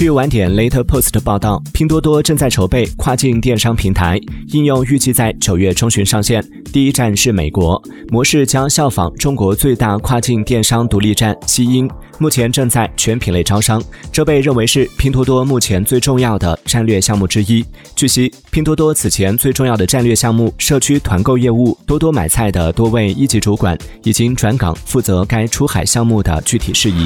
据晚点 Later Post 报道，拼多多正在筹备跨境电商平台，应用预计在九月中旬上线，第一站是美国，模式将效仿中国最大跨境电商独立站西英，目前正在全品类招商，这被认为是拼多多目前最重要的战略项目之一。据悉，拼多多此前最重要的战略项目社区团购业务多多买菜的多位一级主管已经转岗负责该出海项目的具体事宜。